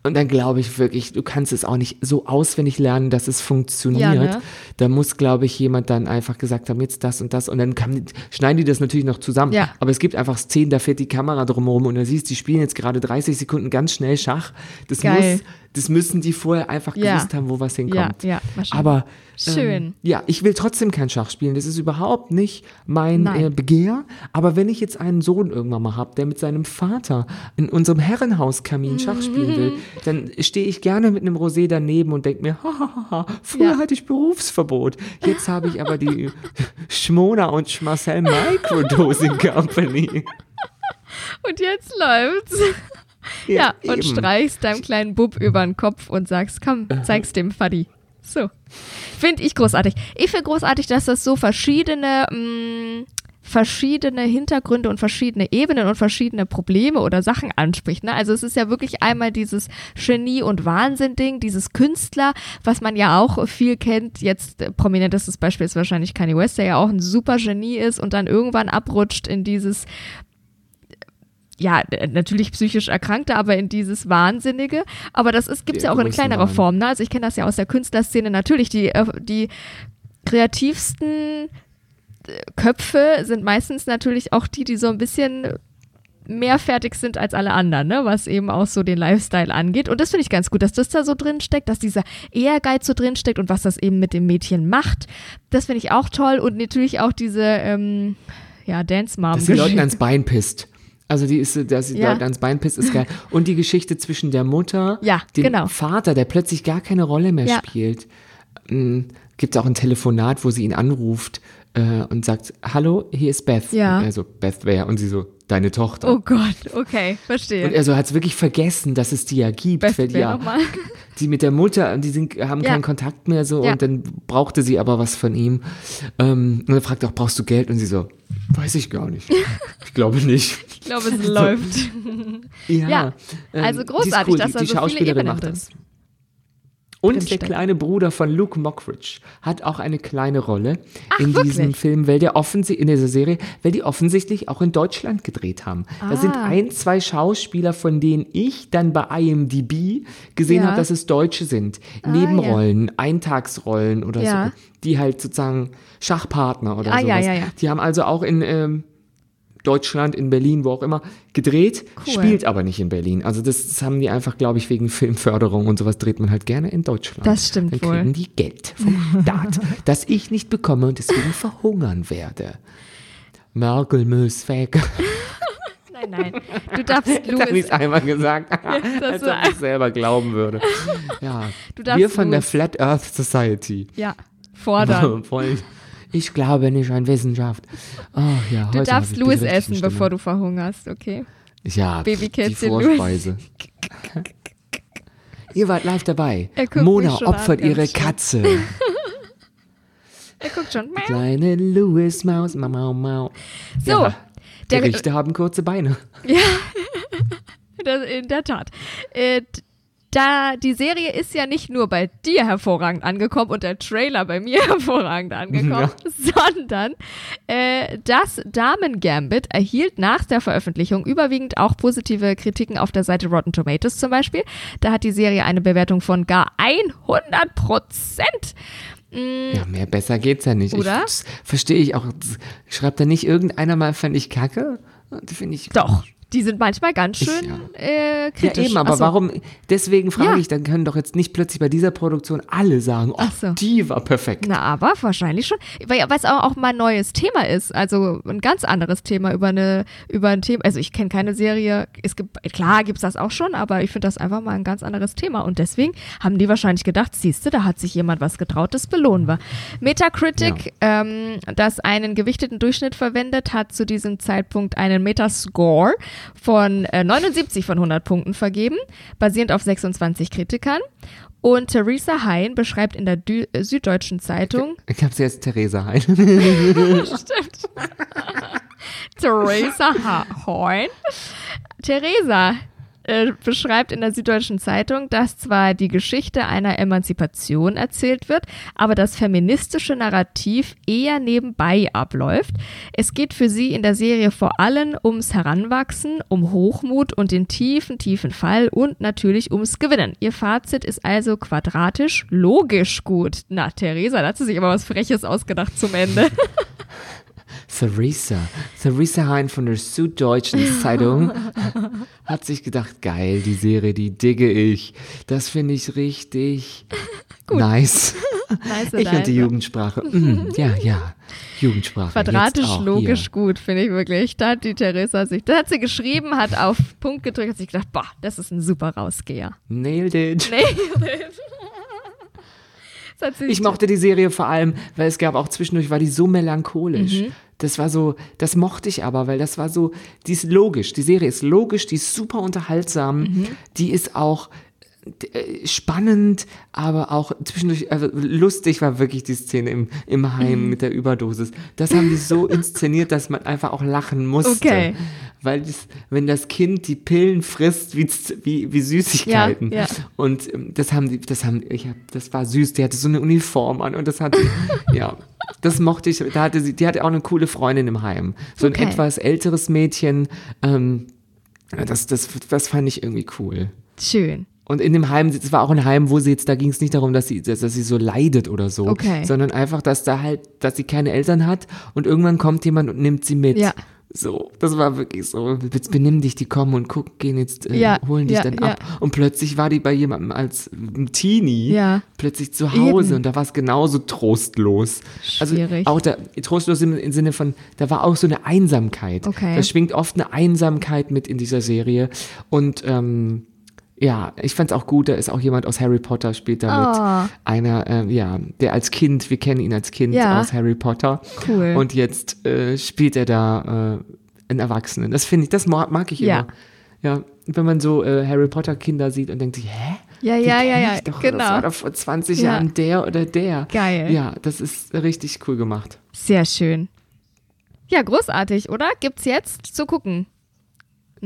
[SPEAKER 3] Und dann glaube ich wirklich, du kannst es auch nicht so auswendig lernen, dass es funktioniert.
[SPEAKER 2] Ja, ne?
[SPEAKER 3] Da muss, glaube ich, jemand dann einfach gesagt haben, jetzt das und das. Und dann kann, schneiden die das natürlich noch zusammen.
[SPEAKER 2] Ja.
[SPEAKER 3] Aber es gibt einfach Szenen, da fährt die Kamera drumherum und da siehst, die spielen jetzt gerade 30 Sekunden ganz schnell Schach. Das
[SPEAKER 2] Geil.
[SPEAKER 3] muss, das müssen die vorher einfach
[SPEAKER 2] Ja.
[SPEAKER 3] gewusst haben, wo was hinkommt.
[SPEAKER 2] Ja, ja.
[SPEAKER 3] Aber
[SPEAKER 2] Schön.
[SPEAKER 3] Ähm, ja, ich will trotzdem kein Schach spielen. Das ist überhaupt nicht mein äh, Begehr. Aber wenn ich jetzt einen Sohn irgendwann mal habe, der mit seinem Vater in unserem Herrenhauskamin Schach spielen will, dann stehe ich gerne mit einem Rosé daneben und denke mir, hahaha, früher
[SPEAKER 2] Ja.
[SPEAKER 3] hatte ich Berufsverbot. Jetzt habe ich aber die Schmona und Schmarcel Microdosing Company.
[SPEAKER 2] und jetzt läuft's. Ja, und
[SPEAKER 3] eben.
[SPEAKER 2] streichst deinem kleinen Bub über den Kopf und sagst, komm, zeig's dem Faddy. So. Finde ich großartig. Ich finde großartig, dass das so verschiedene, mh, verschiedene Hintergründe und verschiedene Ebenen und verschiedene Probleme oder Sachen anspricht. Ne? Also es ist ja wirklich einmal dieses Genie- und Wahnsinn-Ding, dieses Künstler, was man ja auch viel kennt. Jetzt äh, prominentestes Beispiel ist wahrscheinlich Kanye West, der ja auch ein super Genie ist und dann irgendwann abrutscht in dieses ja, natürlich psychisch Erkrankte, aber in dieses Wahnsinnige. Aber das gibt's
[SPEAKER 3] Der
[SPEAKER 2] ja auch in kleinerer. Form. Ne? Also ich kenne das ja aus der Künstlerszene. Natürlich, die, äh, die kreativsten Köpfe sind meistens natürlich auch die, die so ein bisschen mehr fertig sind als alle anderen, ne? was eben auch so den Lifestyle angeht. Und das finde ich ganz gut, dass das da so drin steckt, dass dieser Ehrgeiz so drin steckt und was das eben mit dem Mädchen macht. Das finde ich auch toll. Und natürlich auch diese, ähm, ja, Dance Mom.
[SPEAKER 3] Dass die Leute ans Bein pisst. Also die ist, dass die
[SPEAKER 2] Ja.
[SPEAKER 3] Leute ans Bein pisst, ist geil. Und die Geschichte zwischen der Mutter,
[SPEAKER 2] Ja,
[SPEAKER 3] dem
[SPEAKER 2] genau.
[SPEAKER 3] Vater, der plötzlich gar keine Rolle mehr
[SPEAKER 2] Ja.
[SPEAKER 3] spielt. Gibt es auch ein Telefonat, wo sie ihn anruft äh, und sagt, hallo, hier ist Beth.
[SPEAKER 2] Ja.
[SPEAKER 3] Und er so, Beth wer? Und sie so, deine Tochter.
[SPEAKER 2] Oh Gott, okay, verstehe.
[SPEAKER 3] Und er so hat es wirklich vergessen, dass es die ja gibt.
[SPEAKER 2] Beth
[SPEAKER 3] weil die ja, die mit der Mutter, die sind, haben
[SPEAKER 2] Ja.
[SPEAKER 3] keinen Kontakt mehr so
[SPEAKER 2] Ja.
[SPEAKER 3] und dann brauchte sie aber was von ihm. Ähm, und er fragt auch, brauchst du Geld? Und sie so, weiß ich gar nicht. Ich glaube nicht.
[SPEAKER 2] Ich glaube, es läuft.
[SPEAKER 3] Ja,
[SPEAKER 2] Ja,
[SPEAKER 3] ähm,
[SPEAKER 2] also großartig,
[SPEAKER 3] cool.
[SPEAKER 2] dass
[SPEAKER 3] die,
[SPEAKER 2] da
[SPEAKER 3] die
[SPEAKER 2] so viele
[SPEAKER 3] Schauspielerin macht das. Und der kleine Bruder von Luke Mockridge hat auch eine kleine Rolle in
[SPEAKER 2] wirklich?
[SPEAKER 3] diesem Film, weil der offensichtlich in dieser Serie, weil die offensichtlich auch in Deutschland gedreht haben. Da sind
[SPEAKER 2] Ah.
[SPEAKER 3] ein, zwei Schauspieler, von denen ich dann bei IMDb gesehen
[SPEAKER 2] Ja.
[SPEAKER 3] habe, dass es Deutsche sind.
[SPEAKER 2] Ah,
[SPEAKER 3] Nebenrollen, Eintagsrollen oder
[SPEAKER 2] Ja.
[SPEAKER 3] so, die halt sozusagen Schachpartner oder
[SPEAKER 2] Ah, ja,
[SPEAKER 3] sowas.
[SPEAKER 2] ja, ja.
[SPEAKER 3] Die haben also auch in ähm, Deutschland, in Berlin, wo auch immer, gedreht,
[SPEAKER 2] Cool.
[SPEAKER 3] spielt aber nicht in Berlin. Also das, das haben die einfach, glaube ich, wegen Filmförderung und sowas dreht man halt gerne in Deutschland.
[SPEAKER 2] Das stimmt
[SPEAKER 3] Dann
[SPEAKER 2] wohl.
[SPEAKER 3] kriegen die Geld vom Staat, das ich nicht bekomme und deswegen verhungern werde. Merkel muss weg.
[SPEAKER 2] Nein, nein. Du darfst
[SPEAKER 3] Jetzt habe ich
[SPEAKER 2] Louis.
[SPEAKER 3] es einmal gesagt,
[SPEAKER 2] das
[SPEAKER 3] als ob ich selber glauben würde. Ja,
[SPEAKER 2] Du darfst
[SPEAKER 3] wir von der
[SPEAKER 2] Louis-
[SPEAKER 3] Flat Earth Society
[SPEAKER 2] Ja, fordern.
[SPEAKER 3] wollen. Ich glaube nicht an Wissenschaft. Oh, ja,
[SPEAKER 2] Du darfst
[SPEAKER 3] die
[SPEAKER 2] Louis essen,
[SPEAKER 3] Stimme.
[SPEAKER 2] bevor du verhungerst, okay?
[SPEAKER 3] Ja, die
[SPEAKER 2] Babykätzchen Louis.
[SPEAKER 3] Vorspeise. Ihr wart live dabei. Mona opfert ihre. Katze.
[SPEAKER 2] Er guckt schon. Miau.
[SPEAKER 3] Kleine Louis Maus, mau, mau, mau.
[SPEAKER 2] So,
[SPEAKER 3] Ja,
[SPEAKER 2] der-
[SPEAKER 3] Gerichte haben kurze Beine.
[SPEAKER 2] Das, in der Tat. Da die Serie ist ja nicht nur bei dir hervorragend angekommen und der Trailer bei mir hervorragend angekommen, sondern äh, das Damen Gambit erhielt nach der Veröffentlichung überwiegend auch positive Kritiken auf der Seite Rotten Tomatoes zum Beispiel. Da hat die Serie eine Bewertung von gar 100 Prozent.
[SPEAKER 3] Ja, mehr besser geht's ja nicht.
[SPEAKER 2] Oder?
[SPEAKER 3] Verstehe ich auch. Schreibt da nicht irgendeiner mal, fand ich kacke? Finde ich.
[SPEAKER 2] Doch, die sind manchmal ganz
[SPEAKER 3] Ich-
[SPEAKER 2] schön
[SPEAKER 3] ja.
[SPEAKER 2] äh,
[SPEAKER 3] Ja,
[SPEAKER 2] kritisch.
[SPEAKER 3] eben, aber
[SPEAKER 2] so.
[SPEAKER 3] warum? Deswegen frage
[SPEAKER 2] Ja.
[SPEAKER 3] ich, dann können doch jetzt nicht plötzlich bei dieser Produktion alle sagen, oh,
[SPEAKER 2] so.
[SPEAKER 3] die war perfekt.
[SPEAKER 2] Na, aber wahrscheinlich schon. Weil es auch, auch mal ein neues Thema ist. Also ein ganz anderes Thema über eine, über ein Thema. Also ich kenne keine Serie. Es gibt, klar gibt's das auch schon, aber ich finde das einfach mal ein ganz anderes Thema. Und deswegen haben die wahrscheinlich gedacht, siehste, da hat sich jemand was getraut, das belohnen wir. Metacritic, ähm, das einen gewichteten Durchschnitt verwendet, hat zu diesem Zeitpunkt einen Metascore von äh, 79 von 100 Punkten vergeben, basierend auf 26 Kritikern. Und Theresa Hein beschreibt in der Dü äh, Süddeutschen Zeitung,
[SPEAKER 3] Ich hab's jetzt Theresa Hein.
[SPEAKER 2] Stimmt. Theresa Ha- Hein. Theresa äh, beschreibt in der Süddeutschen Zeitung, dass zwar die Geschichte einer Emanzipation erzählt wird, aber das feministische Narrativ eher nebenbei abläuft. Es geht für sie in der Serie vor allem ums Heranwachsen, um Hochmut und den tiefen, tiefen Fall und natürlich ums Gewinnen. Ihr Fazit ist also quadratisch logisch gut. Na, Theresa, da hat sie sich aber was Freches ausgedacht zum Ende.
[SPEAKER 3] Theresa. Theresa Hein von der Süddeutschen Zeitung hat sich gedacht, geil, die Serie, die digge ich. Das finde ich richtig nice.
[SPEAKER 2] Nice
[SPEAKER 3] Ich und die. Jugendsprache. Mm, ja, ja. Jugendsprache.
[SPEAKER 2] Quadratisch logisch
[SPEAKER 3] hier.
[SPEAKER 2] gut, finde ich wirklich. Da hat die Theresa sich, da hat sie geschrieben, hat auf Punkt gedrückt, hat sich gedacht, boah, das ist ein super Rausgeher.
[SPEAKER 3] Nailed it.
[SPEAKER 2] Hat sie
[SPEAKER 3] Ich mochte die Serie vor allem, weil es gab auch zwischendurch, war die so melancholisch.
[SPEAKER 2] Mhm.
[SPEAKER 3] Das war so, das mochte ich aber, weil das war so, die ist logisch. Die Serie ist logisch, die ist super unterhaltsam,
[SPEAKER 2] Mhm.
[SPEAKER 3] die ist auch äh, spannend, aber auch zwischendurch, also lustig war wirklich die Szene im, im
[SPEAKER 2] Mhm.
[SPEAKER 3] Heim mit der Überdosis. Das haben die so inszeniert, dass man einfach auch lachen musste.
[SPEAKER 2] Okay.
[SPEAKER 3] Weil das, wenn das Kind die Pillen frisst wie, wie, wie Süßigkeiten.
[SPEAKER 2] Ja, ja.
[SPEAKER 3] Und ähm, das haben die, das haben, ich hab, das war süß. Die hatte so eine Uniform an und das hatte, ja, das mochte ich. Da hatte sie, die hatte auch eine coole Freundin im Heim. So ein
[SPEAKER 2] Okay.
[SPEAKER 3] etwas älteres Mädchen. Ähm, das, das, das fand ich irgendwie cool.
[SPEAKER 2] Schön.
[SPEAKER 3] Und in dem Heim, es war auch ein Heim, wo sie jetzt, da ging es nicht darum, dass sie, dass, dass sie so leidet oder so,
[SPEAKER 2] Okay.
[SPEAKER 3] sondern einfach, dass da halt, dass sie keine Eltern hat und irgendwann kommt jemand und nimmt sie mit.
[SPEAKER 2] Ja.
[SPEAKER 3] So, das war wirklich so, jetzt benimm dich, die kommen und guck, gehen jetzt, äh,
[SPEAKER 2] Ja,
[SPEAKER 3] holen dich
[SPEAKER 2] ja,
[SPEAKER 3] dann
[SPEAKER 2] ja.
[SPEAKER 3] ab. Und plötzlich war die bei jemandem als Teenie
[SPEAKER 2] Ja.
[SPEAKER 3] plötzlich zu Hause
[SPEAKER 2] Eben.
[SPEAKER 3] und da war es genauso trostlos.
[SPEAKER 2] Schwierig.
[SPEAKER 3] Also auch da, trostlos im, im Sinne von, da war auch so eine Einsamkeit.
[SPEAKER 2] Okay.
[SPEAKER 3] Da schwingt oft eine Einsamkeit mit in dieser Serie. Und ähm, ja, ich fand's auch gut, da ist auch jemand aus Harry Potter spielt damit.
[SPEAKER 2] Oh.
[SPEAKER 3] Einer, ähm, ja, der als Kind, wir kennen ihn als Kind
[SPEAKER 2] Ja.
[SPEAKER 3] aus Harry Potter.
[SPEAKER 2] Cool.
[SPEAKER 3] Und jetzt äh, spielt er da äh, einen Erwachsenen. Das finde ich, das mag, ich
[SPEAKER 2] Ja.
[SPEAKER 3] immer. Ja, wenn man so äh, Harry Potter Kinder sieht und denkt sich, hä?
[SPEAKER 2] Ja, ja, ja, ja,
[SPEAKER 3] Doch,
[SPEAKER 2] genau.
[SPEAKER 3] Das war doch vor 20
[SPEAKER 2] Ja.
[SPEAKER 3] Jahren der oder der.
[SPEAKER 2] Geil.
[SPEAKER 3] Ja, das ist richtig cool gemacht.
[SPEAKER 2] Sehr schön. Ja, großartig, oder? Gibt's jetzt zu gucken.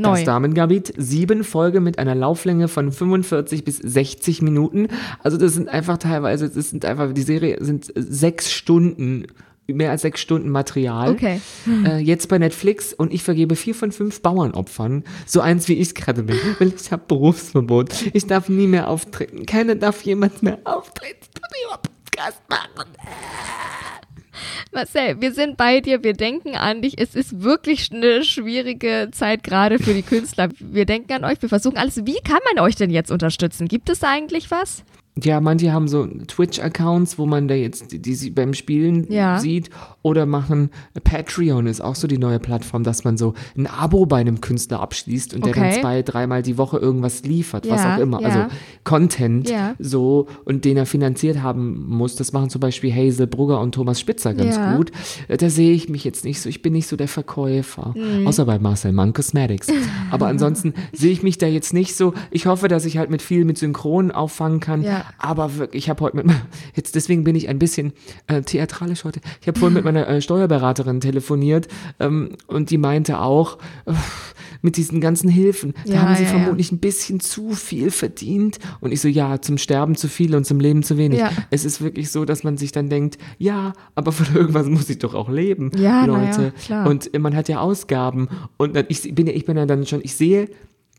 [SPEAKER 2] Neu.
[SPEAKER 3] Das Damengambit, sieben Folgen mit einer Lauflänge von 45 bis 60 Minuten. Also das sind einfach teilweise, das sind einfach, die Serie sind sechs Stunden, mehr als sechs Stunden Material.
[SPEAKER 2] Okay.
[SPEAKER 3] Äh, jetzt bei Netflix und ich vergebe vier von fünf Bauernopfern. So eins wie ich gerade bin. Weil ich habe Berufsverbot. Ich darf nie mehr auftreten. Keiner darf jemand mehr auftreten. Podcast machen.
[SPEAKER 2] Marcel, wir sind bei dir, wir denken an dich. Es ist wirklich eine schwierige Zeit gerade für die Künstler. Wir denken an euch, wir versuchen alles. Wie kann man euch denn jetzt unterstützen? Gibt es eigentlich was?
[SPEAKER 3] Ja, manche haben so Twitch-Accounts, wo man da jetzt die, die beim Spielen
[SPEAKER 2] Ja.
[SPEAKER 3] sieht oder machen Patreon ist auch so die neue Plattform, dass man so ein Abo bei einem Künstler abschließt und der
[SPEAKER 2] Okay.
[SPEAKER 3] dann zwei, dreimal die Woche irgendwas liefert, was
[SPEAKER 2] Ja,
[SPEAKER 3] auch immer,
[SPEAKER 2] ja.
[SPEAKER 3] also Content so und den er finanziert haben muss. Das machen zum Beispiel Hazel Brugger und Thomas Spitzer ganz gut. Da sehe ich mich jetzt nicht so, ich bin nicht so der Verkäufer,
[SPEAKER 2] Mhm.
[SPEAKER 3] außer bei Marcel Mann Cosmetics. Aber ansonsten sehe ich mich da jetzt nicht so. Ich hoffe, dass ich halt mit viel mit Synchron auffangen kann.
[SPEAKER 2] Ja.
[SPEAKER 3] Aber wirklich, ich habe heute mit meiner- jetzt deswegen bin ich ein bisschen äh, theatralisch heute. Ich habe vorhin mit meiner äh, Steuerberaterin telefoniert ähm, und die meinte auch äh, mit diesen ganzen Hilfen, da
[SPEAKER 2] Ja,
[SPEAKER 3] haben sie
[SPEAKER 2] ja, ja.
[SPEAKER 3] vermutlich ein bisschen zu viel verdient und ich so ja, zum Sterben zu viel und zum Leben zu wenig.
[SPEAKER 2] Ja.
[SPEAKER 3] Es ist wirklich so, dass man sich dann denkt, ja, aber von irgendwas muss ich doch auch leben,
[SPEAKER 2] Ja,
[SPEAKER 3] Leute.
[SPEAKER 2] ja, klar.
[SPEAKER 3] Und äh, man hat ja Ausgaben und dann, ich bin ja ich bin ja dann schon, ich sehe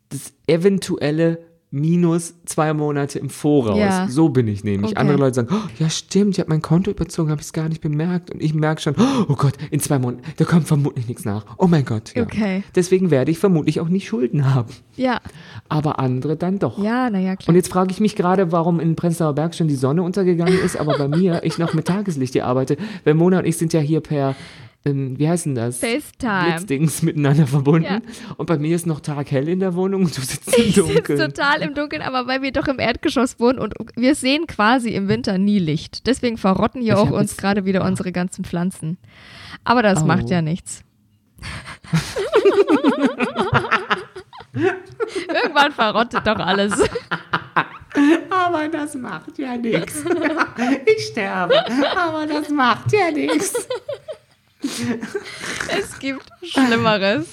[SPEAKER 3] das eventuelle Minus zwei Monate im Voraus.
[SPEAKER 2] Ja.
[SPEAKER 3] So bin ich nämlich.
[SPEAKER 2] Okay.
[SPEAKER 3] Andere Leute sagen, oh, ja stimmt, ich habe mein Konto überzogen, habe ich es gar nicht bemerkt. Und ich merke schon, oh Gott, in zwei Monaten, da kommt vermutlich nichts nach. Oh mein Gott. Ja.
[SPEAKER 2] Okay.
[SPEAKER 3] Deswegen werde ich vermutlich auch nicht Schulden haben.
[SPEAKER 2] Ja,
[SPEAKER 3] Aber andere dann doch.
[SPEAKER 2] ja, naja, klar.
[SPEAKER 3] Und jetzt frage ich mich gerade, warum in Prenzlauer Berg schon die Sonne untergegangen ist, aber bei mir, ich noch mit Tageslicht hier arbeite. Weil Mona und ich sind ja hier per, ähm, wie heißt denn das?
[SPEAKER 2] FaceTime.
[SPEAKER 3] Blitzdings miteinander verbunden.
[SPEAKER 2] Ja.
[SPEAKER 3] Und bei mir ist noch taghell in der Wohnung und du sitzt im
[SPEAKER 2] Ich sitze
[SPEAKER 3] Dunkeln.
[SPEAKER 2] total im Dunkeln, aber weil wir doch im Erdgeschoss wohnen und wir sehen quasi im Winter nie Licht. Deswegen verrotten hier
[SPEAKER 3] Ich
[SPEAKER 2] auch uns gerade wieder unsere ganzen Pflanzen. Aber das
[SPEAKER 3] Oh.
[SPEAKER 2] macht ja nichts. Irgendwann verrottet doch alles.
[SPEAKER 3] Aber das macht ja nichts. Ich sterbe, aber das macht ja nichts.
[SPEAKER 2] Es gibt Schlimmeres.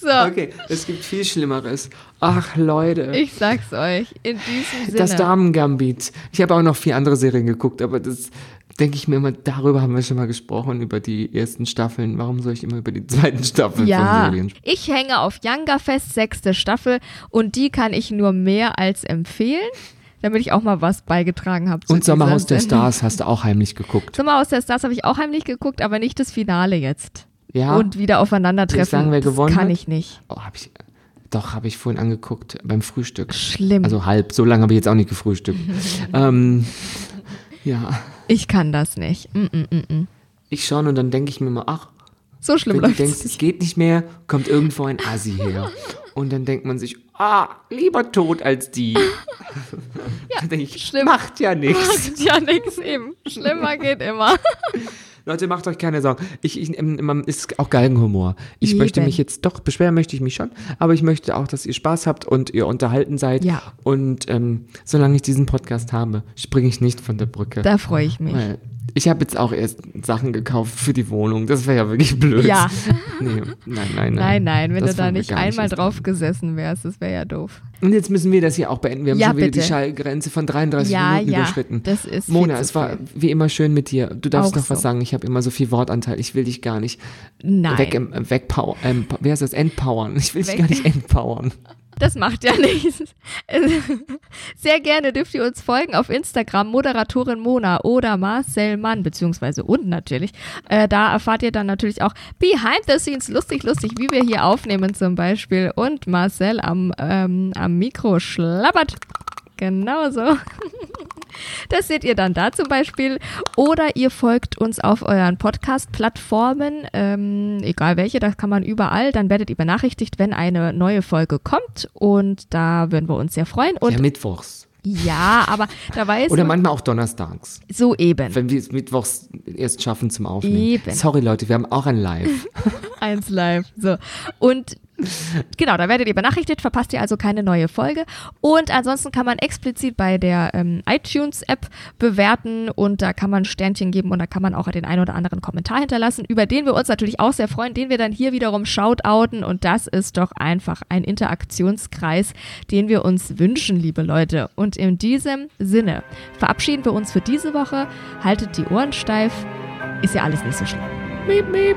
[SPEAKER 2] So,
[SPEAKER 3] Okay, es gibt viel Schlimmeres. Ach, Leute.
[SPEAKER 2] ich sag's euch. In diesem Sinne.
[SPEAKER 3] Das Damen-Gambit. Ich habe auch noch vier andere Serien geguckt, aber das denke ich mir immer, darüber haben wir schon mal gesprochen, über die ersten Staffeln. Warum soll ich immer über die zweiten Staffeln von
[SPEAKER 2] Ja,
[SPEAKER 3] Serien sprechen?
[SPEAKER 2] ich hänge auf Younger Fest, sechste Staffel und die kann ich nur mehr als empfehlen, damit ich auch mal was beigetragen habe.
[SPEAKER 3] Und Sommerhaus der. Stars hast du auch heimlich geguckt.
[SPEAKER 2] Sommerhaus der Stars habe ich auch heimlich geguckt, aber nicht das Finale jetzt.
[SPEAKER 3] Ja.
[SPEAKER 2] Und wieder aufeinandertreffen.
[SPEAKER 3] Sagen, wer
[SPEAKER 2] das
[SPEAKER 3] gewonnen
[SPEAKER 2] kann
[SPEAKER 3] hat?
[SPEAKER 2] ich nicht.
[SPEAKER 3] Oh, hab ich, doch, habe ich vorhin angeguckt beim Frühstück.
[SPEAKER 2] Schlimm.
[SPEAKER 3] Also halb, so lange habe ich jetzt auch nicht gefrühstückt. ähm, ja,
[SPEAKER 2] Ich kann das nicht. Mm -mm -mm -mm.
[SPEAKER 3] ich schon und dann denke ich mir mal, ach,
[SPEAKER 2] So schlimm
[SPEAKER 3] wenn du denkst, es geht nicht mehr, kommt irgendwo ein Assi her. Und dann denkt man sich, ah, lieber tot als die. Ja, ich, macht ja nichts.
[SPEAKER 2] Macht ja nichts eben. Schlimmer geht immer.
[SPEAKER 3] Leute, macht euch keine Sorgen. Ich, ich, ähm, man ist auch Galgenhumor. Ich
[SPEAKER 2] Eben.
[SPEAKER 3] möchte mich jetzt, doch, beschweren möchte ich mich schon, aber ich möchte auch, dass ihr Spaß habt und ihr unterhalten seid.
[SPEAKER 2] Ja.
[SPEAKER 3] Und ähm, solange ich diesen Podcast habe, springe ich nicht von der Brücke.
[SPEAKER 2] Da freue ich mich.
[SPEAKER 3] Weil ich habe jetzt auch erst Sachen gekauft für die Wohnung. Das wäre ja wirklich blöd.
[SPEAKER 2] Ja.
[SPEAKER 3] Nee, nein, nein, nein.
[SPEAKER 2] Nein, nein, wenn
[SPEAKER 3] Das
[SPEAKER 2] du da nicht einmal drauf gesessen wärst, das wäre ja doof.
[SPEAKER 3] Und jetzt müssen wir das hier auch beenden. Wir haben
[SPEAKER 2] Ja,
[SPEAKER 3] schon wieder
[SPEAKER 2] bitte.
[SPEAKER 3] die Schallgrenze von 33
[SPEAKER 2] Ja,
[SPEAKER 3] Minuten
[SPEAKER 2] ja,
[SPEAKER 3] überschritten.
[SPEAKER 2] das ist
[SPEAKER 3] Mona, es war
[SPEAKER 2] viel.
[SPEAKER 3] wie immer schön mit dir. Du darfst
[SPEAKER 2] Auch
[SPEAKER 3] noch was
[SPEAKER 2] so.
[SPEAKER 3] sagen. Ich habe immer so viel Wortanteil. Ich will dich gar nicht
[SPEAKER 2] Nein.
[SPEAKER 3] weg, ähm, wegpower, ähm, heißt das? Entpowern. Ich will dich gar nicht entpowern.
[SPEAKER 2] Das macht ja nichts. Sehr gerne dürft ihr uns folgen auf Instagram, Moderatorin Mona oder Marcel Mann, beziehungsweise und natürlich. Äh, da erfahrt ihr dann natürlich auch Behind the Scenes, lustig, lustig, wie wir hier aufnehmen zum Beispiel. Und Marcel am, ähm, am Mikro schlabbert. Genau so. Das seht ihr dann da zum Beispiel. Oder ihr folgt uns auf euren Podcast-Plattformen, ähm, egal welche, das kann man überall. Dann werdet ihr benachrichtigt, wenn eine neue Folge kommt. Und da würden wir uns sehr freuen. Und
[SPEAKER 3] ja, mittwochs.
[SPEAKER 2] ja, aber da weiß
[SPEAKER 3] Oder
[SPEAKER 2] man
[SPEAKER 3] manchmal auch donnerstags.
[SPEAKER 2] so eben.
[SPEAKER 3] Wenn wir es mittwochs erst schaffen zum Aufnehmen.
[SPEAKER 2] Eben.
[SPEAKER 3] Sorry, Leute, wir haben auch ein Live.
[SPEAKER 2] Eins live. So. Und genau, da werdet ihr benachrichtigt, verpasst ihr also keine neue Folge. Und ansonsten kann man explizit bei der ähm, iTunes-App bewerten und da kann man Sternchen geben und da kann man auch den ein oder anderen Kommentar hinterlassen, über den wir uns natürlich auch sehr freuen, den wir dann hier wiederum shoutouten. Und das ist doch einfach ein Interaktionskreis, den wir uns wünschen, liebe Leute. Und in diesem Sinne verabschieden wir uns für diese Woche. Haltet die Ohren steif. Ist ja alles nicht so schlimm.
[SPEAKER 3] miep, miep.